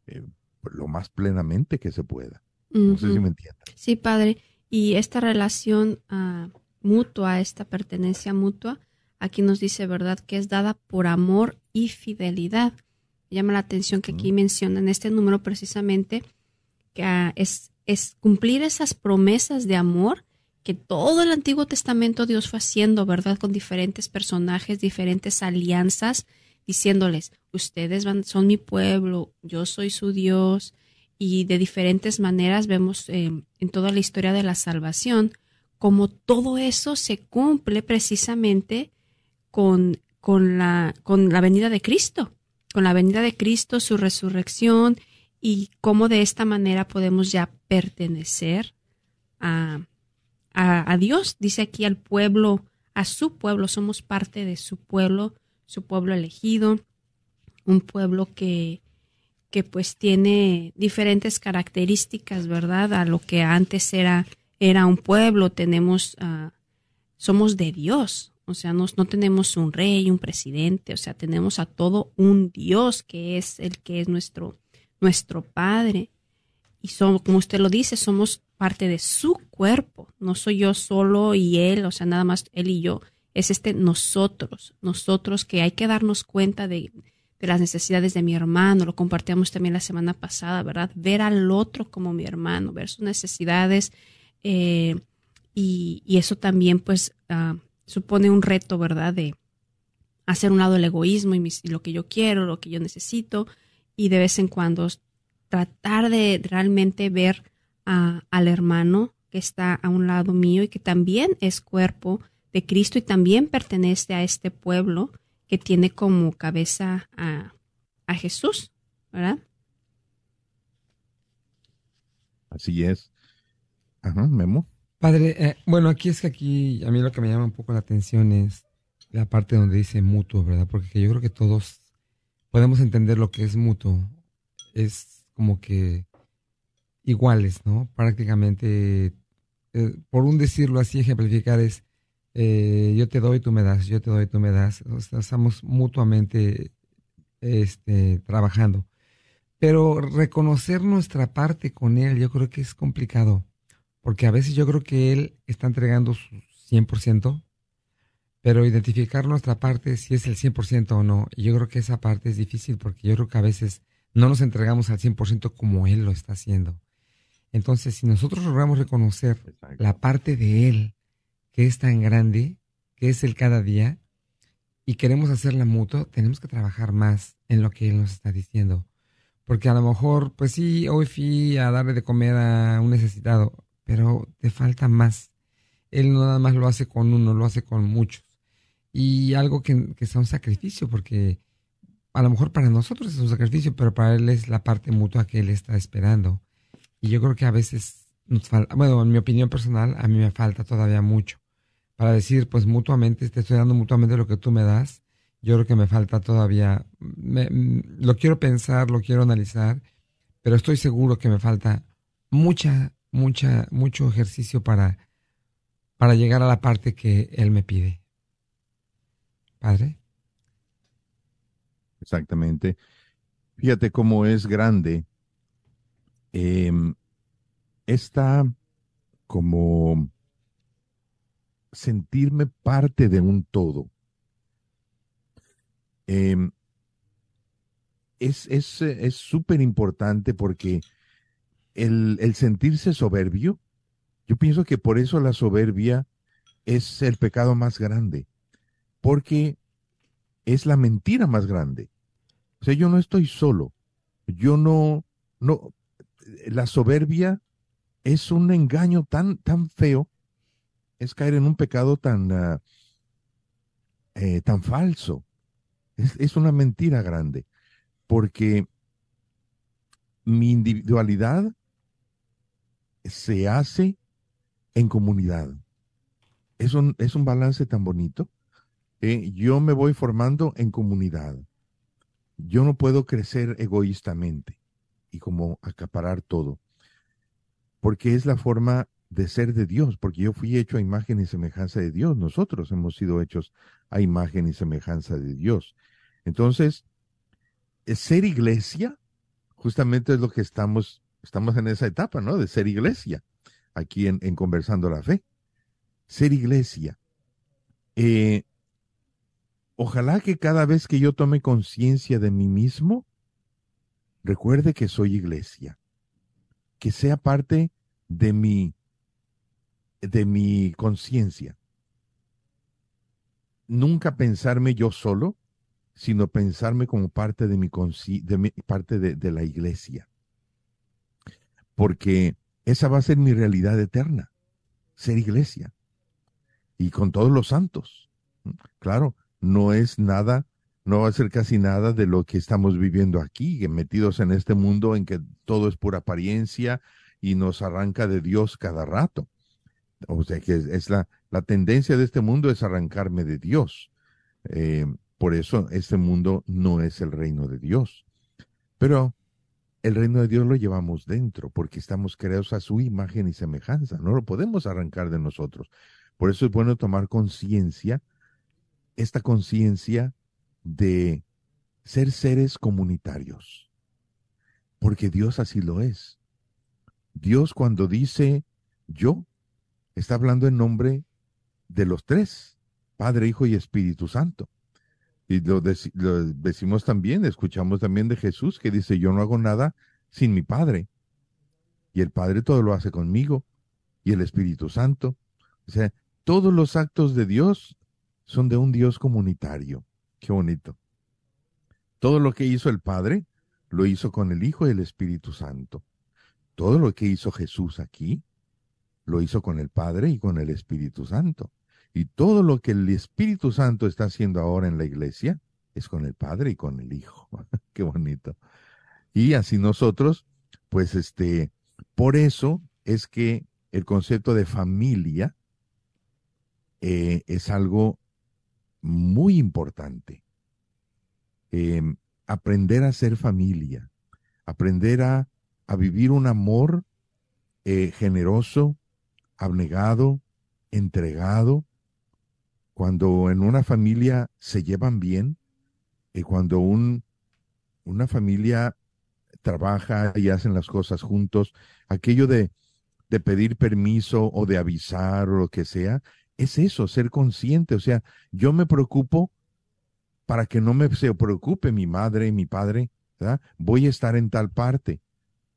Speaker 28: eh, lo más plenamente que se pueda. No sé si me entiendes.
Speaker 27: Sí, padre. Y esta relación uh, mutua, esta pertenencia mutua, aquí nos dice, ¿verdad?, que es dada por amor y fidelidad. llama la atención que aquí menciona en este número precisamente que uh, es, es cumplir esas promesas de amor que todo el Antiguo Testamento Dios fue haciendo, ¿verdad? Con diferentes personajes, diferentes alianzas, diciéndoles, ustedes van, son mi pueblo, yo soy su Dios, y de diferentes maneras vemos eh, en toda la historia de la salvación como todo eso se cumple precisamente con, con, la, con la venida de Cristo, con la venida de Cristo, su resurrección y cómo de esta manera podemos ya pertenecer a, a, Dios. Dice aquí al pueblo, a su pueblo, somos parte de su pueblo, su pueblo elegido, un pueblo que, que pues tiene diferentes características, ¿verdad? A lo que antes era, era un pueblo, tenemos, uh, somos de Dios, o sea, no tenemos un rey, un presidente, o sea, tenemos a todo un Dios que es el que es nuestro, nuestro Padre. Y somos, como usted lo dice, somos parte de su cuerpo. No soy yo solo y él, o sea, nada más él y yo. Es este nosotros, nosotros que hay que darnos cuenta de, las necesidades de mi hermano. Lo compartíamos también la semana pasada, ¿verdad? Ver al otro como mi hermano, ver sus necesidades. Eh, y, eso también, pues, uh, supone un reto, ¿verdad? De hacer un lado el egoísmo y, lo que yo quiero, lo que yo necesito. Y de vez en cuando tratar de realmente ver al hermano que está a un lado mío y que también es cuerpo de Cristo y también pertenece a este pueblo que tiene como cabeza a, Jesús, ¿verdad?
Speaker 28: Así es. Ajá, Memo.
Speaker 26: Padre, eh, bueno, aquí es que aquí a mí lo que me llama un poco la atención es la parte donde dice mutuo, ¿verdad? Porque yo creo que todos podemos entender lo que es mutuo. Es como que iguales, ¿no? Prácticamente, eh, por un decirlo así, ejemplificar es, eh, yo te doy, tú me das, yo te doy, tú me das. estamos mutuamente este, trabajando. Pero reconocer nuestra parte con Él, yo creo que es complicado, porque a veces yo creo que Él está entregando su 100%, pero identificar nuestra parte si es el 100% o no, yo creo que esa parte es difícil, porque yo creo que a veces no nos entregamos al 100% como Él lo está haciendo. Entonces, si nosotros logramos reconocer la parte de Él que es tan grande, que es el cada día, y queremos hacerla mutuo, tenemos que trabajar más en lo que Él nos está diciendo. Porque a lo mejor, pues sí, hoy fui a darle de comer a un necesitado, pero te falta más. Él no nada más lo hace con uno, lo hace con muchos. Y algo que, que un sacrificio, porque a lo mejor para nosotros es un sacrificio, pero para Él es la parte mutua que Él está esperando. Y yo creo que a veces nos falta, bueno, en mi opinión personal, a mí me falta todavía mucho para decir, pues mutuamente, te estoy dando mutuamente lo que tú me das. Yo creo que me falta todavía, lo quiero pensar, lo quiero analizar, pero estoy seguro que me falta mucha, mucha, mucho ejercicio para, para llegar a la parte que él me pide. Padre.
Speaker 28: Exactamente. Fíjate cómo es grande eh, esta como sentirme parte de un todo. Em, es súper es, importante porque el, sentirse soberbio, yo pienso que por eso la soberbia es el pecado más grande, porque es la mentira más grande. O sea, yo no estoy solo. Yo no, no, la soberbia es un engaño tan, tan feo, es caer en un pecado tan, eh, tan falso. Es, es una mentira grande, porque mi individualidad se hace en comunidad. Es un, es un balance tan bonito. Eh, yo me voy formando en comunidad. Yo no puedo crecer egoístamente y como acaparar todo. Porque es la forma de ser de Dios, porque yo fui hecho a imagen y semejanza de Dios. Nosotros hemos sido hechos a imagen y semejanza de Dios. Entonces, ser iglesia justamente es lo que estamos estamos en esa etapa, ¿no? De ser iglesia, aquí en, Conversando la Fe. Ser iglesia. Eh, ojalá que cada vez que yo tome conciencia de mí mismo, recuerde que soy iglesia, que sea parte de mi, de mi conciencia. Nunca pensarme yo solo, sino pensarme como parte de mi, de mi parte de la iglesia porque esa va a ser mi realidad eterna, ser iglesia, y con todos los santos. Claro, no es nada, no va a ser casi nada de lo que estamos viviendo aquí, metidos en este mundo en que todo es pura apariencia y nos arranca de Dios cada rato. O sea que es, la, la tendencia de este mundo es arrancarme de Dios. Eh, por eso este mundo no es el reino de Dios. Pero el reino de Dios lo llevamos dentro porque estamos creados a su imagen y semejanza. No lo podemos arrancar de nosotros. Por eso es bueno tomar conciencia, esta conciencia de ser seres comunitarios. Porque Dios así lo es. Dios cuando dice yo, está hablando en nombre de los tres, Padre, Hijo y Espíritu Santo. Y lo, decimos también, escuchamos también de Jesús que dice, yo no hago nada sin mi Padre. Y el Padre todo lo hace conmigo. Y el Espíritu Santo. O sea, todos los actos de Dios son de un Dios comunitario. Qué bonito. Todo lo que hizo el Padre, lo hizo con el Hijo y el Espíritu Santo. Todo lo que hizo Jesús aquí, lo hizo con el Padre y con el Espíritu Santo. Y todo lo que el Espíritu Santo está haciendo ahora en la iglesia es con el Padre y con el Hijo. Qué bonito. Y así nosotros, pues este, por eso es que el concepto de familia eh, es algo muy importante. Em, aprender a ser familia, aprender a, a vivir un amor eh, generoso, abnegado, entregado, cuando en una familia se llevan bien, y cuando un, una familia trabaja y hacen las cosas juntos, aquello de, de pedir permiso o de avisar o lo que sea, es eso, ser consciente. O sea, yo me preocupo para que no me se preocupe mi madre y mi padre, ¿verdad? voy a estar en tal parte.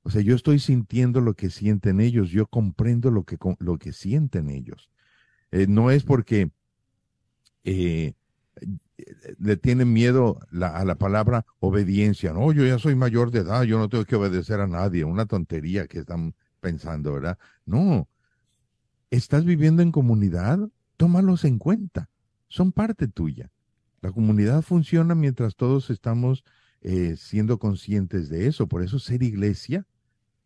Speaker 28: O sea, yo estoy sintiendo lo que sienten ellos, yo comprendo lo que, lo que sienten ellos. Eh, no es porque eh, le tienen miedo a la palabra obediencia. No, yo ya soy mayor de edad, yo no tengo que obedecer a nadie. Una tontería que están pensando, ¿verdad? No. ¿Estás viviendo en comunidad? Tómalos en cuenta. Son parte tuya. La comunidad funciona mientras todos estamos eh, siendo conscientes de eso. Por eso ser iglesia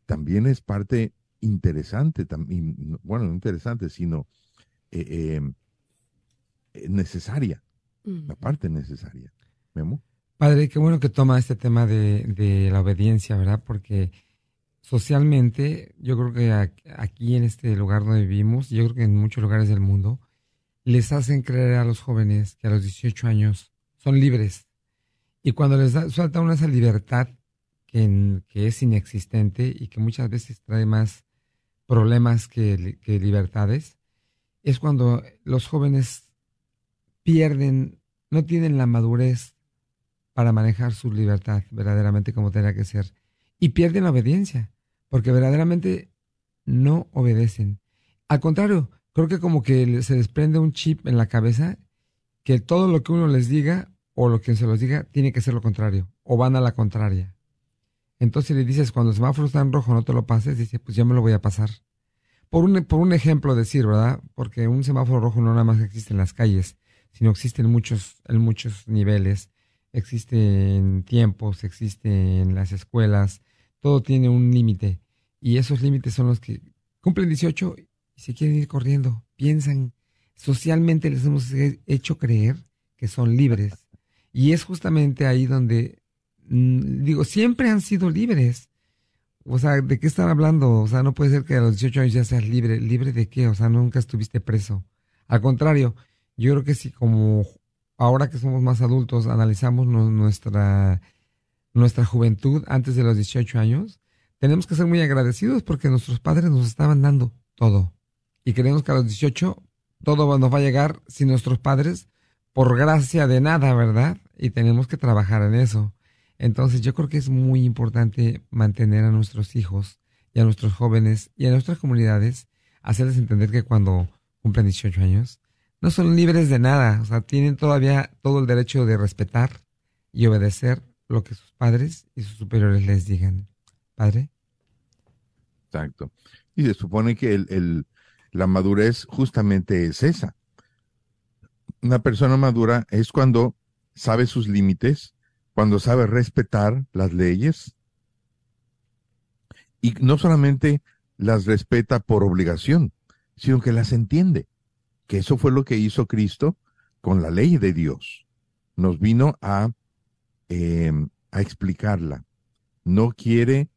Speaker 28: también es parte interesante, también, bueno, no interesante, sino eh, em, necesaria, la parte necesaria. Memo.
Speaker 26: Padre, qué bueno que toma este tema de, la obediencia, ¿verdad? Porque socialmente, yo creo que aquí en este lugar donde vivimos, yo creo que en muchos lugares del mundo, les hacen creer a los jóvenes que a los 18 años son libres. Y cuando les da, suelta una esa libertad que, que, es inexistente y que muchas veces trae más problemas que, que libertades, es cuando los jóvenes pierden, no tienen la madurez para manejar su libertad verdaderamente como tenga que ser. Y pierden la obediencia, porque verdaderamente no obedecen. Al contrario, creo que como que se desprende un chip en la cabeza que todo lo que uno les diga o lo que se los diga tiene que ser lo contrario, o van a la contraria. Entonces le dices, cuando el semáforo está en rojo, no te lo pases, dice, pues ya me lo voy a pasar. Por un, por un ejemplo decir, ¿verdad? Porque un semáforo rojo no nada más existe en las calles, sino existen muchos, en muchos niveles, existe en tiempos, existe en las escuelas, todo tiene un límite. Y esos límites son los que cumplen 18 y se quieren ir corriendo. Piensan, socialmente les hemos hecho creer que son libres. Y es justamente ahí donde, mm, digo, siempre han sido libres. O sea, ¿de qué están hablando? O sea, no puede ser que a los 18 años ya seas libre. ¿Libre de qué? O sea, nunca estuviste preso. Al contrario, yo creo que si como ahora que somos más adultos analizamos nuestra, nuestra juventud antes de los 18 años, tenemos que ser muy agradecidos porque nuestros padres nos estaban dando todo. Y creemos que a los 18 todo nos va a llegar sin nuestros padres por gracia de nada, ¿verdad? Y tenemos que trabajar en eso. Entonces yo creo que es muy importante mantener a nuestros hijos y a nuestros jóvenes y a nuestras comunidades, hacerles entender que cuando cumplen 18 años, no son libres de nada, o sea, tienen todavía todo el derecho de respetar y obedecer lo que sus padres y sus superiores les digan. Padre.
Speaker 28: Exacto. Y se supone que el, la madurez justamente es esa. Una persona madura es cuando sabe sus límites, cuando sabe respetar las leyes y no solamente las respeta por obligación, sino que las entiende. Que eso fue lo que hizo Cristo con la ley de Dios. Nos vino a, em, explicarla. No quiere,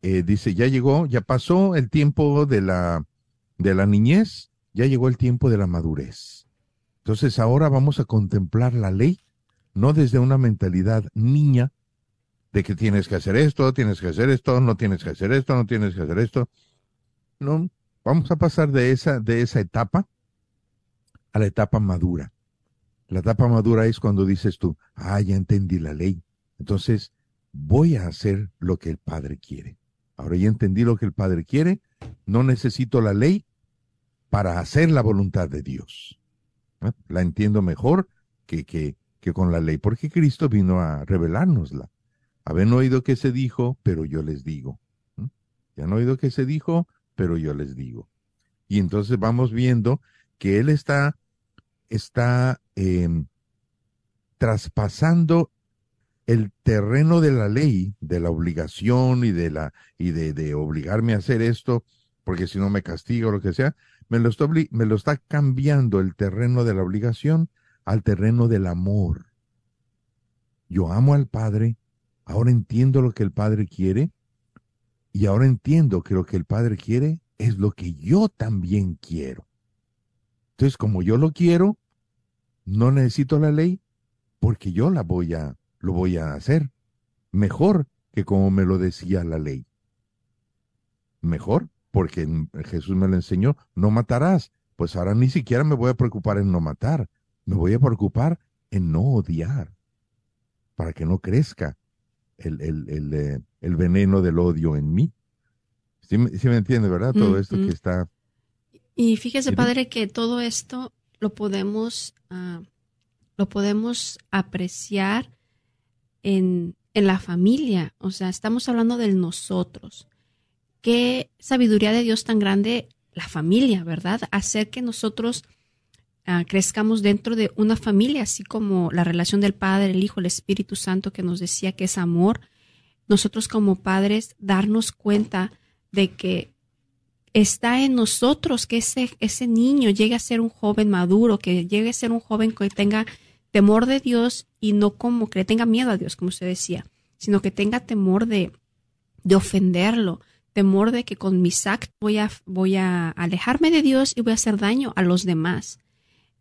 Speaker 28: eh, dice, ya llegó, ya pasó el tiempo de la, de la niñez, ya llegó el tiempo de la madurez. Entonces ahora vamos a contemplar la ley, no desde una mentalidad niña, de que tienes que hacer esto, tienes que hacer esto, no tienes que hacer esto, no tienes que hacer esto. No, vamos a pasar de esa, de esa etapa a la etapa madura. La etapa madura es cuando dices tú, ah, ya entendí la ley. Entonces, voy a hacer lo que el Padre quiere. Ahora ya entendí lo que el Padre quiere, no necesito la ley para hacer la voluntad de Dios. La entiendo mejor que, que, que con la ley, porque Cristo vino a revelárnosla. Habían oído que se dijo, pero yo les digo. Ya han oído que se dijo, pero yo les digo. Y entonces vamos viendo que él está, está em, traspasando el terreno de la ley, de la obligación y de la, y de, obligarme a hacer esto, porque si no me castiga o lo que sea, me lo está cambiando el terreno de la obligación al terreno del amor. Yo amo al Padre Ahora entiendo lo que el Padre quiere y ahora entiendo que lo que el Padre quiere es lo que yo también quiero. Entonces, como yo lo quiero, no necesito la ley porque yo la voy a lo voy a hacer mejor que como me lo decía la ley. Mejor porque Jesús me lo enseñó, no matarás. Pues ahora ni siquiera me voy a preocupar en no matar, me voy a preocupar en no odiar, para que no crezca el, el, el, eh, el veneno del odio en mí. Sí, me entiende, ¿verdad? Todo esto que está...
Speaker 27: Y fíjese, padre, que todo esto lo podemos, uh, lo podemos apreciar en, en la familia. O sea, estamos hablando del nosotros. Qué sabiduría de Dios tan grande la familia, ¿verdad? Hacer que nosotros Ah, crezcamos dentro de una familia, así como la relación del Padre, el Hijo, el Espíritu Santo que nos decía que es amor, nosotros como padres darnos cuenta de que está en nosotros que ese, ese niño llegue a ser un joven maduro, que llegue a ser un joven que tenga temor de Dios y no como que le tenga miedo a Dios, como usted decía, sino que tenga temor de, de ofenderlo, temor de que con mis actos voy a, voy a alejarme de Dios y voy a hacer daño a los demás.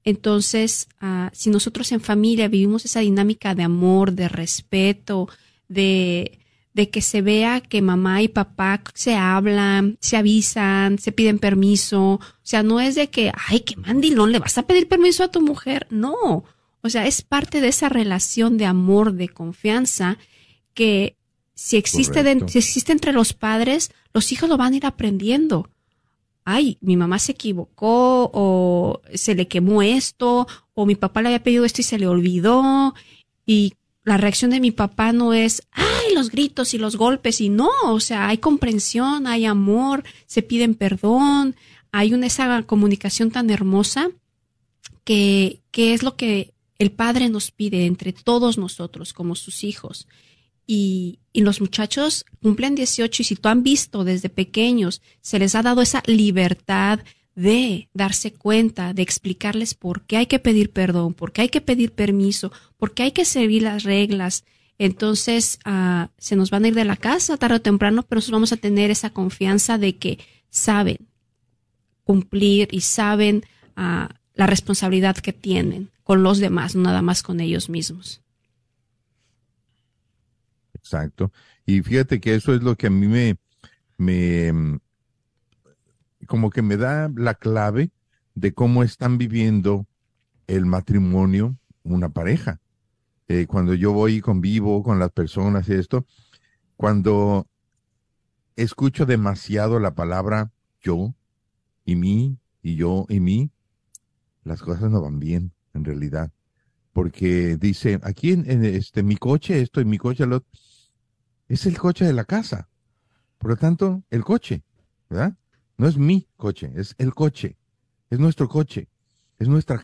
Speaker 27: Entonces, ah, si nosotros en familia vivimos esa dinámica de amor, de respeto, de, de que se vea que mamá y papá se hablan, se avisan, se piden permiso. O sea, no es de que, ay, qué mandilón, le vas a pedir permiso a tu mujer. No. O sea, es parte de esa relación de amor, de confianza, que si existe, si existe entre los padres, los hijos lo van a ir aprendiendo ay, mi mamá se equivocó o se le quemó esto o mi papá le había pedido esto y se le olvidó y la reacción de mi papá no es, ay, los gritos y los golpes y no, o sea, hay comprensión, hay amor, se piden perdón, hay una esa comunicación tan hermosa que, que es lo que el Padre nos pide entre todos nosotros como sus hijos. Y, y, los muchachos cumplen 18 y si tú han visto desde pequeños, se les ha dado esa libertad de darse cuenta, de explicarles por qué hay que pedir perdón, por qué hay que pedir permiso, por qué hay que seguir las reglas. Entonces, uh, se nos van a ir de la casa tarde o temprano, pero nosotros vamos a tener esa confianza de que saben cumplir y saben uh, la responsabilidad que tienen con los demás, no nada más con ellos mismos.
Speaker 28: Exacto. Y fíjate que eso es lo que a mí me, me como que me da la clave de cómo están viviendo el matrimonio una pareja. Eh, cuando yo voy y convivo con las personas y esto, cuando escucho demasiado la palabra yo y mí y yo y mí, las cosas no van bien en realidad. Porque dice, aquí en, este, mi coche, esto y mi coche, lo, es el coche de la casa. Por lo tanto, el coche, ¿verdad? No es mi coche, es el coche. Es nuestro coche. Es nuestra...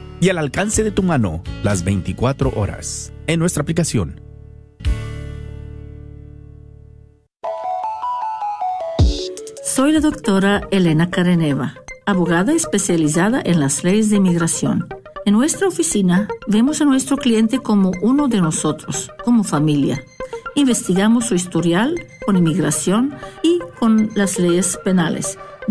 Speaker 29: y al alcance de tu mano las 24 horas en nuestra aplicación.
Speaker 30: Soy la doctora Elena Careneva, abogada especializada en las leyes de inmigración. En nuestra oficina vemos a nuestro cliente como uno de nosotros, como familia. Investigamos su historial con inmigración y con las leyes penales.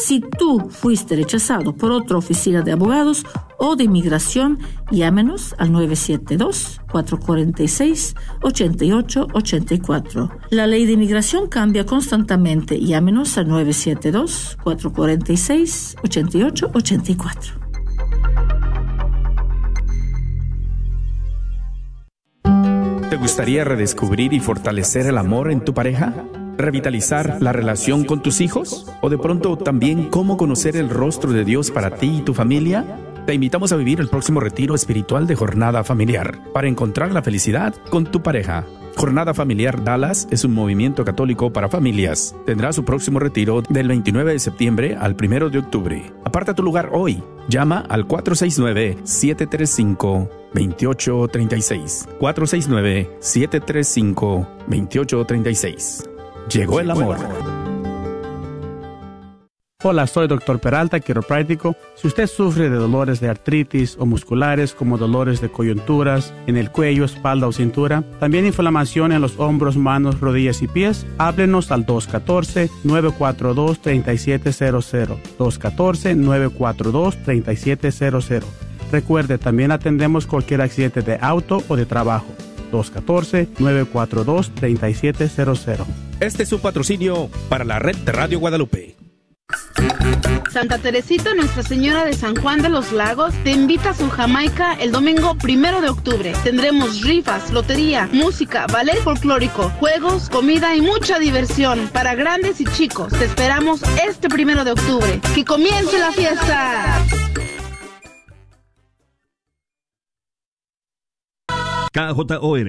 Speaker 30: Si tú fuiste rechazado por otra oficina de abogados o de inmigración, llámenos al 972-446-8884. La ley de inmigración cambia constantemente. Llámenos al 972-446-8884.
Speaker 29: ¿Te gustaría redescubrir y fortalecer el amor en tu pareja? ¿Revitalizar la relación con tus hijos? ¿O de pronto también cómo conocer el rostro de Dios para ti y tu familia? Te invitamos a vivir el próximo retiro espiritual de Jornada Familiar para encontrar la felicidad con tu pareja. Jornada Familiar Dallas es un movimiento católico para familias. Tendrá su próximo retiro del 29 de septiembre al 1 de octubre. Aparta tu lugar hoy. Llama al 469-735-2836. 469-735-2836. Llegó el amor.
Speaker 31: Hola, soy Dr. Peralta, quiropráctico. Si usted sufre de dolores de artritis o musculares como dolores de coyunturas en el cuello, espalda o cintura, también inflamación en los hombros, manos, rodillas y pies, háblenos al 214-942-3700. 214-942-3700. Recuerde, también atendemos cualquier accidente de auto o de trabajo. 214-942-3700.
Speaker 29: Este es su patrocinio para la red de Radio Guadalupe.
Speaker 32: Santa Teresita Nuestra Señora de San Juan de los Lagos te invita a su Jamaica el domingo primero de octubre. Tendremos rifas, lotería, música, ballet folclórico, juegos, comida y mucha diversión para grandes y chicos. Te esperamos este primero de octubre. ¡Que comience la fiesta!
Speaker 33: KJOR